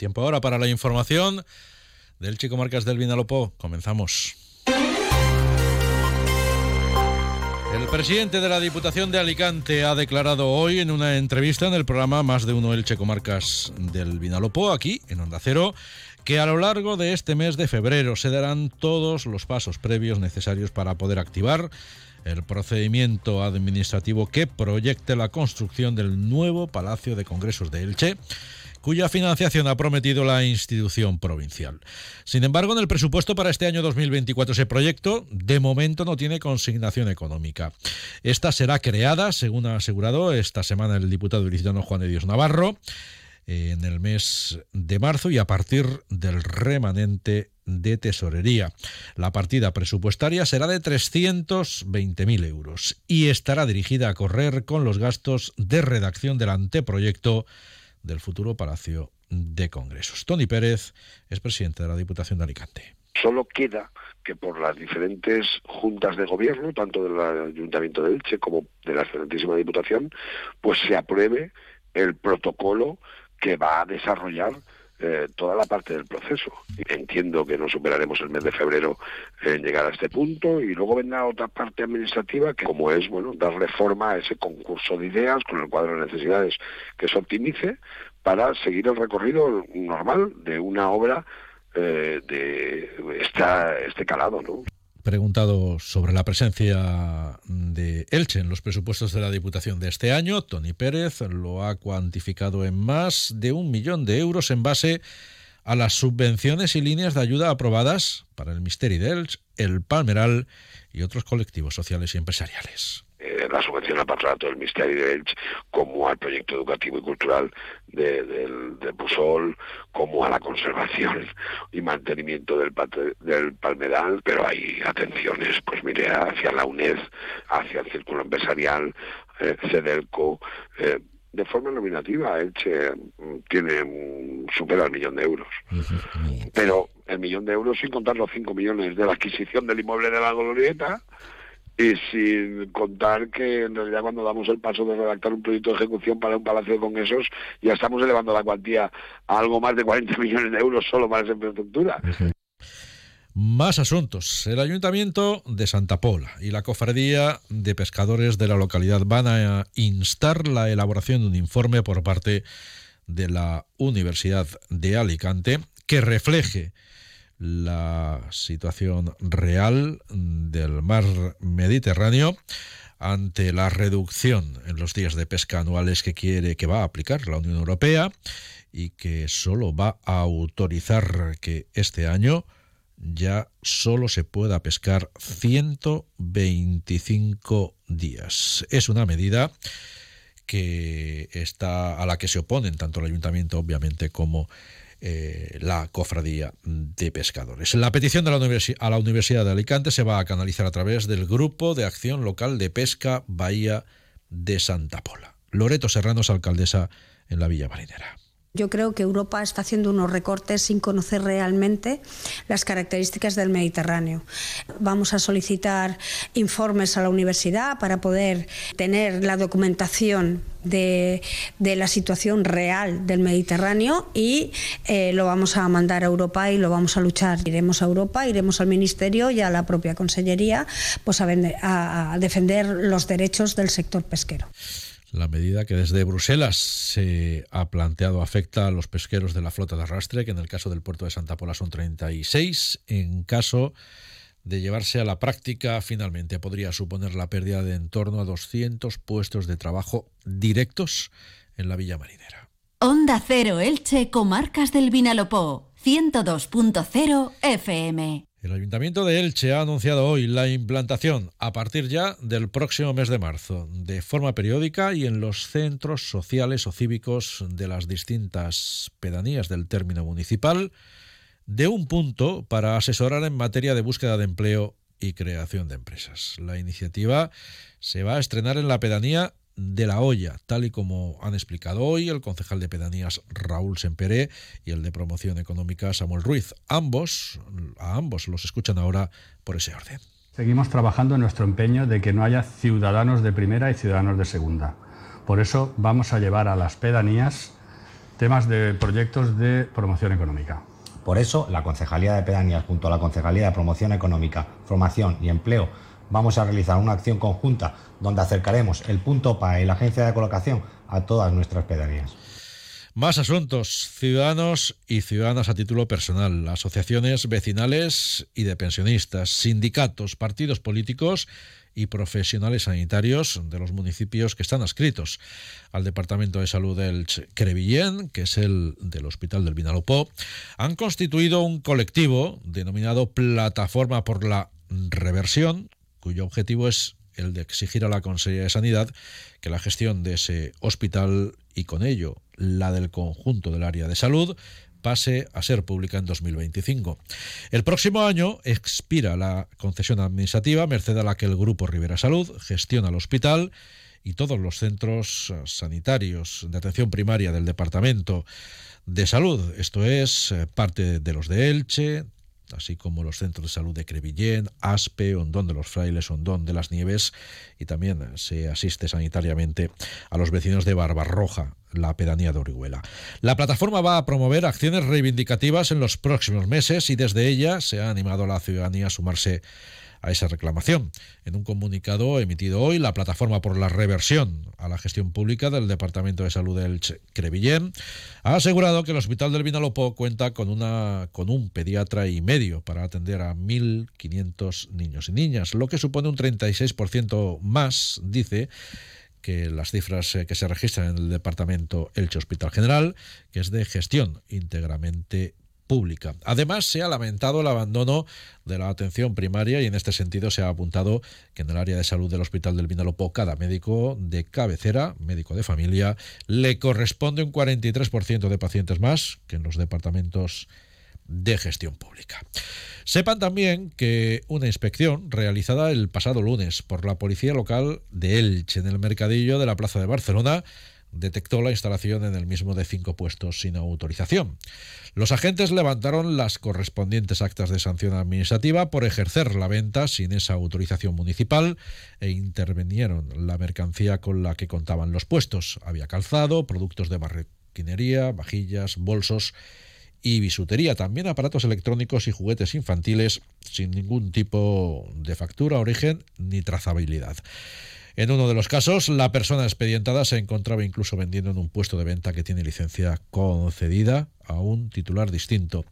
Tiempo ahora para la información del Chico Marcas del Vinalopó. Comenzamos. El presidente de la Diputación de Alicante ha declarado hoy en una entrevista en el programa Más de uno el Checo Marcas del Vinalopó, aquí en Onda Cero, que a lo largo de este mes de febrero se darán todos los pasos previos necesarios para poder activar el procedimiento administrativo que proyecte la construcción del nuevo Palacio de Congresos de Elche cuya financiación ha prometido la institución provincial. Sin embargo, en el presupuesto para este año 2024 ese proyecto de momento no tiene consignación económica. Esta será creada, según ha asegurado esta semana el diputado ilicitano Juan de Dios Navarro, en el mes de marzo y a partir del remanente de tesorería. La partida presupuestaria será de 320.000 euros y estará dirigida a correr con los gastos de redacción del anteproyecto del futuro Palacio de Congresos. Tony Pérez es presidente de la Diputación de Alicante. Solo queda que por las diferentes juntas de gobierno, tanto del Ayuntamiento de Elche como de la excelentísima Diputación, pues se apruebe el protocolo que va a desarrollar eh, toda la parte del proceso. Entiendo que no superaremos el mes de febrero en llegar a este punto y luego vendrá otra parte administrativa que como es bueno darle forma a ese concurso de ideas con el cuadro de necesidades que se optimice para seguir el recorrido normal de una obra eh, de esta, este calado, ¿no? Preguntado sobre la presencia de Elche en los presupuestos de la Diputación de este año, Tony Pérez lo ha cuantificado en más de un millón de euros en base a las subvenciones y líneas de ayuda aprobadas para el Misteri de Elche, el Palmeral y otros colectivos sociales y empresariales. Eh, la subvención al patronato del Ministerio de Elche, como al proyecto educativo y cultural de, del, de Pusol, como a la conservación y mantenimiento del, del palmeral, pero hay atenciones, pues mire, hacia la UNED, hacia el Círculo Empresarial, eh, CEDELCO, eh, de forma nominativa, Elche mm, tiene supera el millón de euros. Pero el millón de euros sin contar los cinco millones de la adquisición del inmueble de la Glorieta, y sin contar que en realidad cuando damos el paso de redactar un proyecto de ejecución para un palacio de congresos ya estamos elevando la cuantía a algo más de 40 millones de euros solo para esa infraestructura. Más asuntos. El Ayuntamiento de Santa Pola y la Cofradía de Pescadores de la localidad van a instar la elaboración de un informe por parte de la Universidad de Alicante que refleje la situación real del mar Mediterráneo ante la reducción en los días de pesca anuales que quiere que va a aplicar la Unión Europea y que solo va a autorizar que este año ya solo se pueda pescar 125 días. Es una medida que está a la que se oponen tanto el ayuntamiento obviamente como eh, la cofradía de pescadores. La petición de la a la Universidad de Alicante se va a canalizar a través del Grupo de Acción Local de Pesca Bahía de Santa Pola. Loreto Serrano es alcaldesa en la Villa Marinera. Yo creo que Europa está haciendo unos recortes sin conocer realmente las características del Mediterráneo. Vamos a solicitar informes a la universidad para poder tener la documentación de, la situación real del Mediterráneo y eh, lo vamos a mandar a Europa y lo vamos a luchar. Iremos a Europa, iremos al Ministerio y a la propia Consellería pues a defender los derechos del sector pesquero. La medida que desde Bruselas se ha planteado afecta a los pesqueros de la flota de arrastre, que en el caso del puerto de Santa Pola son 36. En caso de llevarse a la práctica, finalmente podría suponer la pérdida de en torno a 200 puestos de trabajo directos en la Villa Marinera. Onda Cero Elche, Comarcas del Vinalopó, 102.0 FM. El Ayuntamiento de Elche ha anunciado hoy la implantación, a partir ya del próximo mes de marzo, de forma periódica y en los centros sociales o cívicos de las distintas pedanías del término municipal, de un punto para asesorar en materia de búsqueda de empleo y creación de empresas. La iniciativa se va a estrenar en la pedanía de la olla, tal y como han explicado hoy el concejal de pedanías Raúl Semperé y el de promoción económica Samuel Ruiz. Ambos, a ambos los escuchan ahora por ese orden. Seguimos trabajando en nuestro empeño de que no haya ciudadanos de primera y ciudadanos de segunda. Por eso vamos a llevar a las pedanías temas de proyectos de promoción económica. Por eso, la Concejalía de Pedanías junto a la Concejalía de Promoción Económica, Formación y Empleo vamos a realizar una acción conjunta donde acercaremos el punto PAE y la agencia de colocación a todas nuestras pedanías. Más asuntos, ciudadanos y ciudadanas a título personal, asociaciones vecinales y de pensionistas, sindicatos, partidos políticos y profesionales sanitarios de los municipios que están adscritos al Departamento de Salud del Crevillén, que es el del Hospital del Vinalopó, han constituido un colectivo denominado Plataforma por la Reversión, cuyo objetivo es el de exigir a la Consejería de Sanidad que la gestión de ese hospital y con ello la del conjunto del área de salud pase a ser pública en 2025. El próximo año expira la concesión administrativa, merced a la que el Grupo Rivera Salud gestiona el hospital y todos los centros sanitarios de atención primaria del Departamento de Salud. Esto es eh, parte de los de Elche, así como los centros de salud de Crevillén, Aspe, Hondón de los Frailes, Hondón de las Nieves, y también se asiste sanitariamente a los vecinos de Barbarroja, la pedanía de Orihuela. La plataforma va a promover acciones reivindicativas en los próximos meses y desde ella se ha animado a la ciudadanía a sumarse a esa reclamación. En un comunicado emitido hoy, la Plataforma por la Reversión a la Gestión Pública del Departamento de Salud del Crevillén ha asegurado que el Hospital del Vinalopó cuenta con, una, con un pediatra y medio para atender a 1.500 niños y niñas, lo que supone un 36% más, dice, que las cifras eh, que se registran en el departamento Elche Hospital General, que es de gestión íntegramente Además, se ha lamentado el abandono de la atención primaria y en este sentido se ha apuntado que en el área de salud del Hospital del Vinalopó cada médico de cabecera, médico de familia, le corresponde un 43% de pacientes más que en los departamentos de gestión pública. Sepan también que una inspección realizada el pasado lunes por la Policía Local de Elche en el mercadillo de la Plaza de Barcelona detectó la instalación en el mismo de cinco puestos sin autorización. Los agentes levantaron las correspondientes actas de sanción administrativa por ejercer la venta sin esa autorización municipal e intervinieron la mercancía con la que contaban los puestos. Había calzado, productos de marroquinería, vajillas, bolsos y bisutería, también aparatos electrónicos y juguetes infantiles sin ningún tipo de factura, origen ni trazabilidad. En uno de los casos, la persona expedientada se encontraba incluso vendiendo en un puesto de venta que tiene licencia concedida a un titular distinto.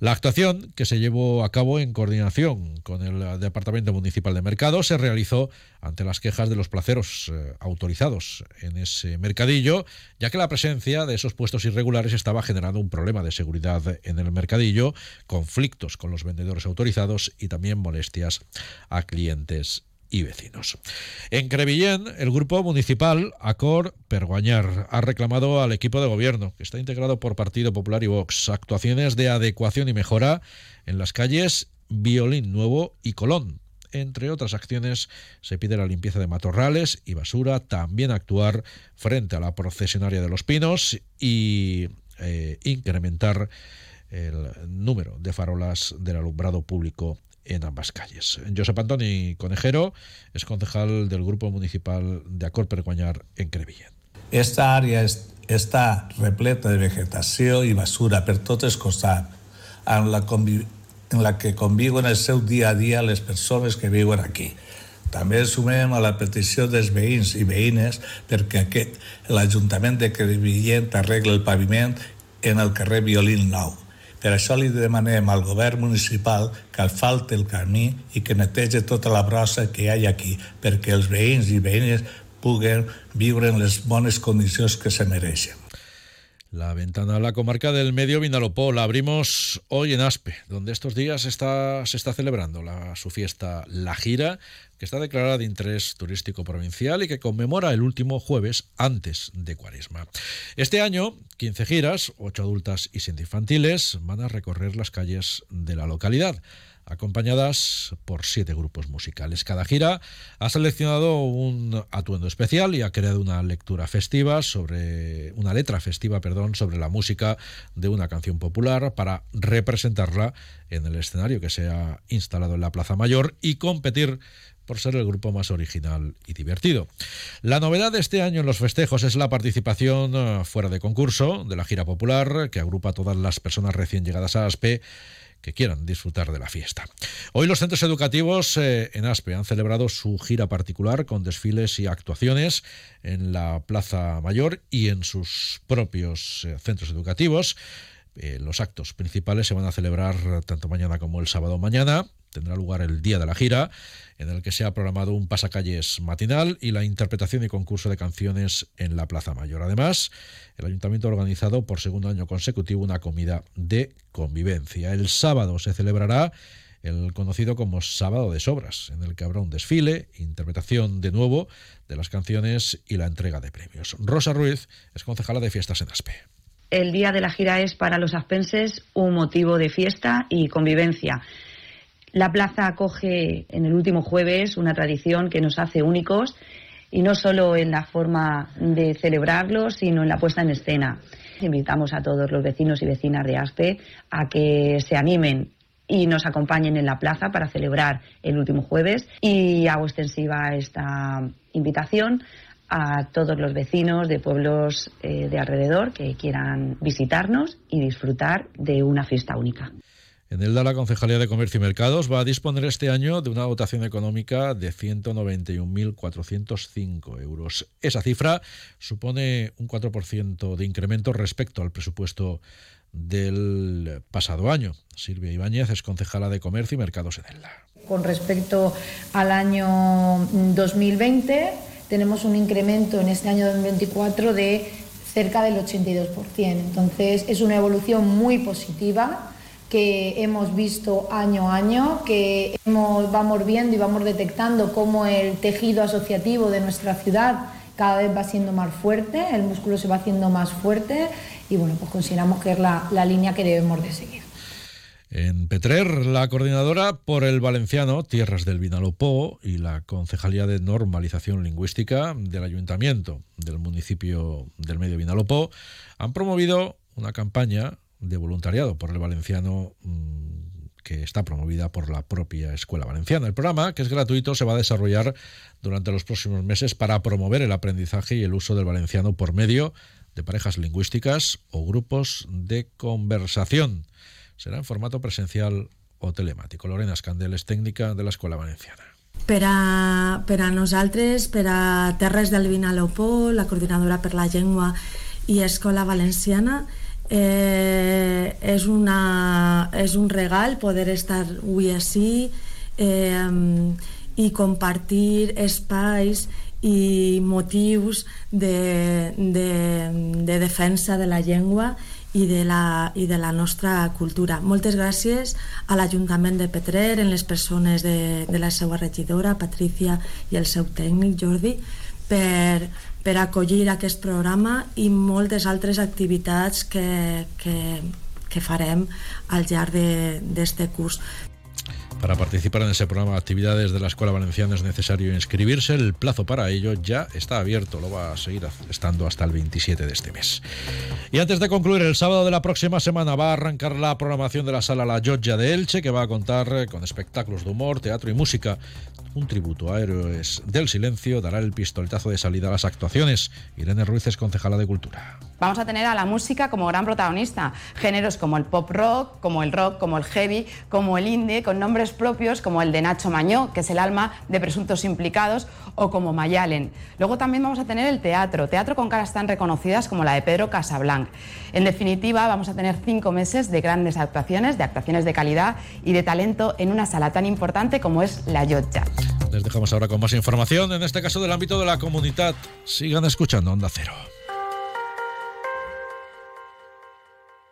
La actuación, que se llevó a cabo en coordinación con el Departamento Municipal de Mercado, se realizó ante las quejas de los placeros eh, autorizados en ese mercadillo, ya que la presencia de esos puestos irregulares estaba generando un problema de seguridad en el mercadillo, conflictos con los vendedores autorizados y también molestias a clientes y vecinos. En Crevillén, el grupo municipal Acor Perguañar ha reclamado al equipo de gobierno, que está integrado por Partido Popular y Vox, actuaciones de adecuación y mejora en las calles Violín Nuevo y Colón. Entre otras acciones, se pide la limpieza de matorrales y basura, también actuar frente a la procesionaria de los pinos y eh, incrementar el número de farolas del alumbrado público en ambas calles. Josep Antoni Conejero es concejal del Grupo Municipal de Acor Perguanyar en Crevillent. Esta àrea està repleta de vegetació i basura per tots els costats, en la, en la que conviuen el seu dia a dia les persones que viuen aquí. També sumem a la petició dels veïns i veïnes perquè l'Ajuntament de Crevillent arregla el paviment en el carrer Violín Nou per això li demanem al govern municipal que asfalte el camí i que netege tota la brossa que hi ha aquí perquè els veïns i veïnes puguen viure en les bones condicions que se mereixen. La ventana a la comarca del Medio Vinalopó la abrimos hoy en Aspe, donde estos días se está celebrando la, su fiesta La Gira, que está declarada de interés turístico provincial y que conmemora el último jueves antes de Cuaresma. Este año, 15 giras, 8 adultas y 7 infantiles, van a recorrer las calles de la localidad. Acompañadas por siete grupos musicales. Cada gira ha seleccionado un atuendo especial y ha creado una lectura festiva sobre una letra festiva, perdón, sobre la música de una canción popular para representarla en el escenario que se ha instalado en la Plaza Mayor y competir por ser el grupo más original y divertido. La novedad de este año en los festejos es la participación eh, fuera de concurso de la gira popular que agrupa a todas las personas recién llegadas a ASPE que quieran disfrutar de la fiesta. Hoy los centros educativos eh, en Aspe han celebrado su gira particular con desfiles y actuaciones en la Plaza Mayor y en sus propios eh, centros educativos. Eh, los actos principales se van a celebrar tanto mañana como el sábado mañana. Tendrá lugar el día de la gira, en el que se ha programado un pasacalles matinal y la interpretación y concurso de canciones en la Plaza Mayor. Además, el ayuntamiento ha organizado por segundo año consecutivo una comida de convivencia. El sábado se celebrará el conocido como Sábado de Sobras, en el que habrá un desfile, interpretación de nuevo de las canciones y la entrega de premios. Rosa Ruiz es concejala de fiestas en Aspe. El día de la gira es para los aspenses un motivo de fiesta y convivencia. La plaza acoge en el último jueves una tradición que nos hace únicos y no solo en la forma de celebrarlo, sino en la puesta en escena. Invitamos a todos los vecinos y vecinas de Aspe a que se animen y nos acompañen en la plaza para celebrar el último jueves y hago extensiva esta invitación a todos los vecinos de pueblos eh, de alrededor que quieran visitarnos y disfrutar de una fiesta única. En el la Concejalía de Comercio y Mercados va a disponer este año de una dotación económica de 191.405 euros. Esa cifra supone un 4% de incremento respecto al presupuesto del pasado año. Silvia Ibáñez es concejala de Comercio y Mercados en ELDA. Con respecto al año 2020, tenemos un incremento en este año 2024 de cerca del 82%. Entonces, es una evolución muy positiva que hemos visto año a año, que hemos, vamos viendo y vamos detectando cómo el tejido asociativo de nuestra ciudad cada vez va siendo más fuerte, el músculo se va haciendo más fuerte y bueno, pues consideramos que es la, la línea que debemos de seguir. En Petrer, la coordinadora por el valenciano Tierras del Vinalopó y la Concejalía de Normalización Lingüística del Ayuntamiento del municipio del Medio Vinalopó han promovido una campaña de voluntariado por el valenciano mm, que está promovida por la propia Escuela Valenciana. El programa, que es gratuito, se va a desarrollar durante los próximos meses para promover el aprendizaje y el uso del valenciano por medio de parejas lingüísticas o grupos de conversación. Será en formato presencial o telemático. Lorena Escandel es técnica de la Escuela Valenciana. Per a, per a nosaltres, per a Terres del Vinalopó, la coordinadora per la llengua i Escola Valenciana, Eh, és, una, és un regal poder estar avui així eh, i compartir espais i motius de, de, de defensa de la llengua i de, la, i de la nostra cultura. Moltes gràcies a l'Ajuntament de Petrer, en les persones de, de la seva regidora, Patricia, i el seu tècnic, Jordi, per, per acollir aquest programa i moltes altres activitats que, que, que farem al llarg d'aquest curs. Para participar en ese programa de actividades de la Escuela Valenciana es necesario inscribirse. El plazo para ello ya está abierto, lo va a seguir estando hasta el 27 de este mes. Y antes de concluir, el sábado de la próxima semana va a arrancar la programación de la sala La Llotja de Elche, que va a contar con espectáculos de humor, teatro y música un tributo a héroes del silencio dará el pistoletazo de salida a las actuaciones. Irene Ruiz es concejala de Cultura. Vamos a tener a la música como gran protagonista. Géneros como el pop rock, como el rock, como el heavy, como el indie, con nombres propios como el de Nacho Mañó, que es el alma de presuntos implicados, o como Mayalen. Luego también vamos a tener el teatro, teatro con caras tan reconocidas como la de Pedro Casablanc. En definitiva, vamos a tener cinco meses de grandes actuaciones, de actuaciones de calidad y de talento en una sala tan importante como es la Yotcha. Les dejamos ahora con más información, en este caso del ámbito de la comunidad. Sigan escuchando Onda Cero.